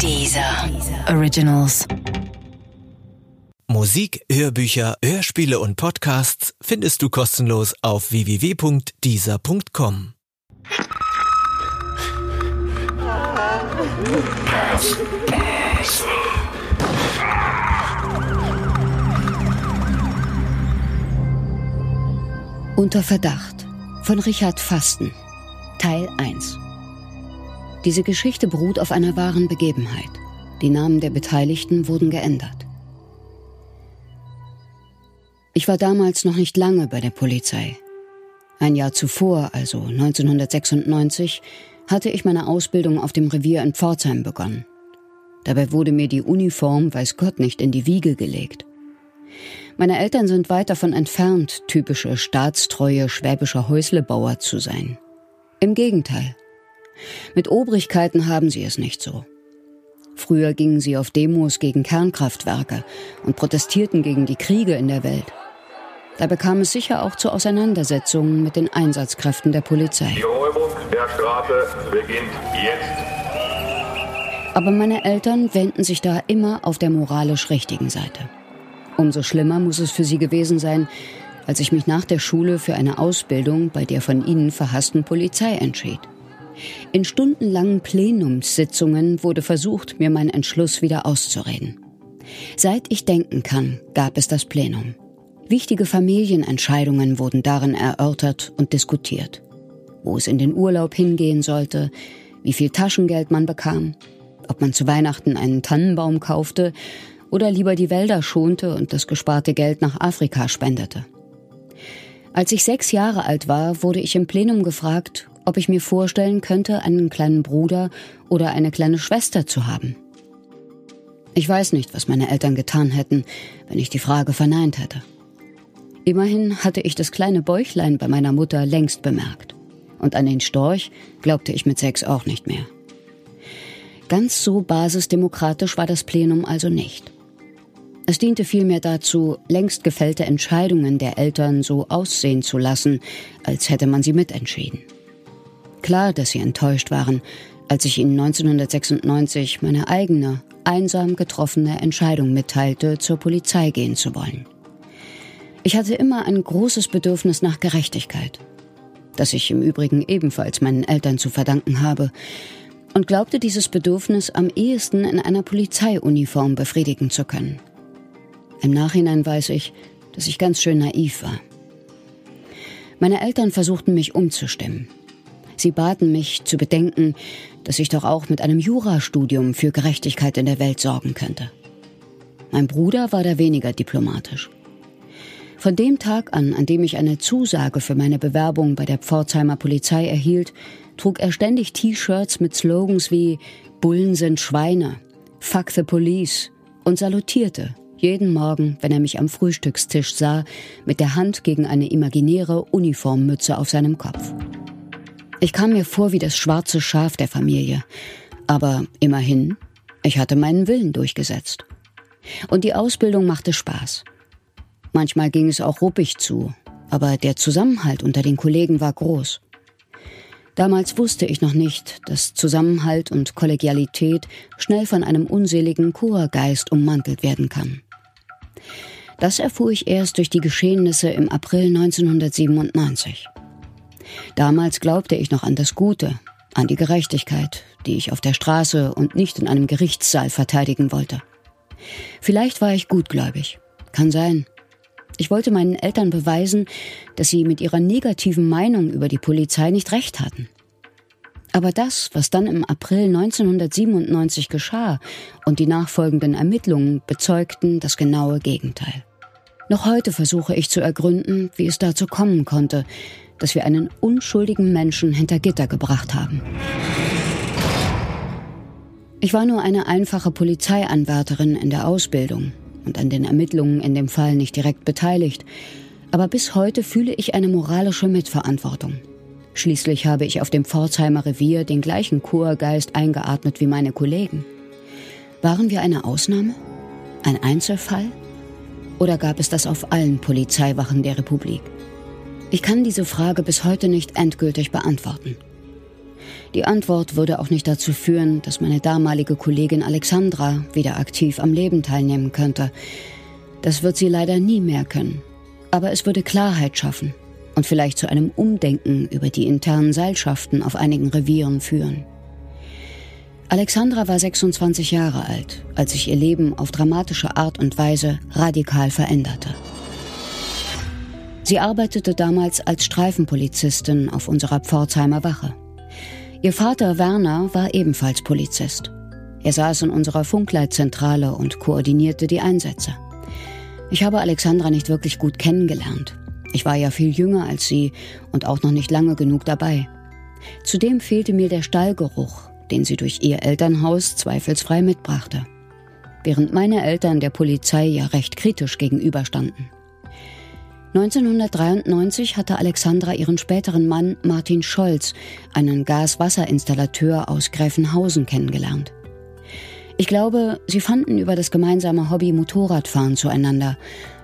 Dieser Originals. Musik, Hörbücher, Hörspiele und Podcasts findest du kostenlos auf www.dieser.com. Unter Verdacht von Richard Fasten Teil 1 Diese Geschichte beruht auf einer wahren Begebenheit. Die Namen der Beteiligten wurden geändert. Ich war damals noch nicht lange bei der Polizei. Ein Jahr zuvor, also 1996, hatte ich meine Ausbildung auf dem Revier in Pforzheim begonnen. Dabei wurde mir die Uniform, weiß Gott, nicht in die Wiege gelegt. Meine Eltern sind weit davon entfernt, typische staatstreue schwäbische Häuslebauer zu sein. Im Gegenteil. Mit Obrigkeiten haben sie es nicht so. Früher gingen sie auf Demos gegen Kernkraftwerke und protestierten gegen die Kriege in der Welt. Da bekam es sicher auch zu Auseinandersetzungen mit den Einsatzkräften der Polizei. Die Räumung der Straße beginnt jetzt. Aber meine Eltern wenden sich da immer auf der moralisch richtigen Seite. Umso schlimmer muss es für sie gewesen sein, als ich mich nach der Schule für eine Ausbildung bei der von ihnen verhassten Polizei entschied. In stundenlangen Plenumssitzungen wurde versucht, mir meinen Entschluss wieder auszureden. Seit ich denken kann, gab es das Plenum. Wichtige Familienentscheidungen wurden darin erörtert und diskutiert. Wo es in den Urlaub hingehen sollte, wie viel Taschengeld man bekam, ob man zu Weihnachten einen Tannenbaum kaufte oder lieber die Wälder schonte und das gesparte Geld nach Afrika spendete. Als ich sechs Jahre alt war, wurde ich im Plenum gefragt, ob ich mir vorstellen könnte, einen kleinen Bruder oder eine kleine Schwester zu haben. Ich weiß nicht, was meine Eltern getan hätten, wenn ich die Frage verneint hätte. Immerhin hatte ich das kleine Bäuchlein bei meiner Mutter längst bemerkt. Und an den Storch glaubte ich mit sechs auch nicht mehr. Ganz so basisdemokratisch war das Plenum also nicht. Es diente vielmehr dazu, längst gefällte Entscheidungen der Eltern so aussehen zu lassen, als hätte man sie mitentschieden. Klar, dass sie enttäuscht waren, als ich ihnen 1996 meine eigene, einsam getroffene Entscheidung mitteilte, zur Polizei gehen zu wollen. Ich hatte immer ein großes Bedürfnis nach Gerechtigkeit, das ich im Übrigen ebenfalls meinen Eltern zu verdanken habe, und glaubte dieses Bedürfnis am ehesten in einer Polizeiuniform befriedigen zu können. Im Nachhinein weiß ich, dass ich ganz schön naiv war. Meine Eltern versuchten mich umzustimmen. Sie baten mich zu bedenken, dass ich doch auch mit einem Jurastudium für Gerechtigkeit in der Welt sorgen könnte. Mein Bruder war da weniger diplomatisch. Von dem Tag an, an dem ich eine Zusage für meine Bewerbung bei der Pforzheimer Polizei erhielt, trug er ständig T-Shirts mit Slogans wie Bullen sind Schweine, Fuck the Police und salutierte jeden Morgen, wenn er mich am Frühstückstisch sah, mit der Hand gegen eine imaginäre Uniformmütze auf seinem Kopf. Ich kam mir vor wie das schwarze Schaf der Familie, aber immerhin, ich hatte meinen Willen durchgesetzt. Und die Ausbildung machte Spaß. Manchmal ging es auch ruppig zu, aber der Zusammenhalt unter den Kollegen war groß. Damals wusste ich noch nicht, dass Zusammenhalt und Kollegialität schnell von einem unseligen Chorgeist ummantelt werden kann. Das erfuhr ich erst durch die Geschehnisse im April 1997. Damals glaubte ich noch an das Gute, an die Gerechtigkeit, die ich auf der Straße und nicht in einem Gerichtssaal verteidigen wollte. Vielleicht war ich gutgläubig. Kann sein. Ich wollte meinen Eltern beweisen, dass sie mit ihrer negativen Meinung über die Polizei nicht recht hatten. Aber das, was dann im April 1997 geschah und die nachfolgenden Ermittlungen bezeugten das genaue Gegenteil. Noch heute versuche ich zu ergründen, wie es dazu kommen konnte, dass wir einen unschuldigen Menschen hinter Gitter gebracht haben. Ich war nur eine einfache Polizeianwärterin in der Ausbildung und an den Ermittlungen in dem Fall nicht direkt beteiligt, aber bis heute fühle ich eine moralische Mitverantwortung. Schließlich habe ich auf dem Pforzheimer Revier den gleichen Kurgeist eingeatmet wie meine Kollegen. Waren wir eine Ausnahme? Ein Einzelfall? Oder gab es das auf allen Polizeiwachen der Republik? Ich kann diese Frage bis heute nicht endgültig beantworten. Die Antwort würde auch nicht dazu führen, dass meine damalige Kollegin Alexandra wieder aktiv am Leben teilnehmen könnte. Das wird sie leider nie mehr können. Aber es würde Klarheit schaffen und vielleicht zu einem Umdenken über die internen Seilschaften auf einigen Revieren führen. Alexandra war 26 Jahre alt, als sich ihr Leben auf dramatische Art und Weise radikal veränderte. Sie arbeitete damals als Streifenpolizistin auf unserer Pforzheimer Wache. Ihr Vater Werner war ebenfalls Polizist. Er saß in unserer Funkleitzentrale und koordinierte die Einsätze. Ich habe Alexandra nicht wirklich gut kennengelernt. Ich war ja viel jünger als sie und auch noch nicht lange genug dabei. Zudem fehlte mir der Stallgeruch, den sie durch ihr Elternhaus zweifelsfrei mitbrachte. Während meine Eltern der Polizei ja recht kritisch gegenüberstanden. 1993 hatte Alexandra ihren späteren Mann Martin Scholz, einen Gas-Wasser-Installateur aus Gräfenhausen, kennengelernt. Ich glaube, sie fanden über das gemeinsame Hobby Motorradfahren zueinander.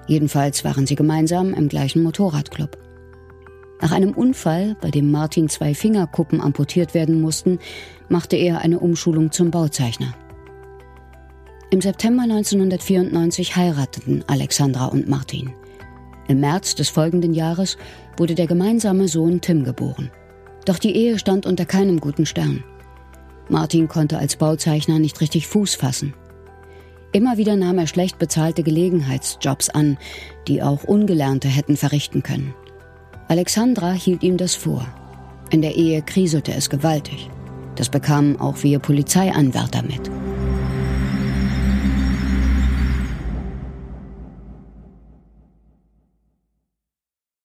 Jedenfalls waren sie gemeinsam im gleichen Motorradclub. Nach einem Unfall, bei dem Martin zwei Fingerkuppen amputiert werden mussten, machte er eine Umschulung zum Bauzeichner. Im September 1994 heirateten Alexandra und Martin. Im März des folgenden Jahres wurde der gemeinsame Sohn Tim geboren. Doch die Ehe stand unter keinem guten Stern. Martin konnte als Bauzeichner nicht richtig Fuß fassen. Immer wieder nahm er schlecht bezahlte Gelegenheitsjobs an, die auch Ungelernte hätten verrichten können. Alexandra hielt ihm das vor. In der Ehe kriselte es gewaltig. Das bekamen auch wir Polizeianwärter mit.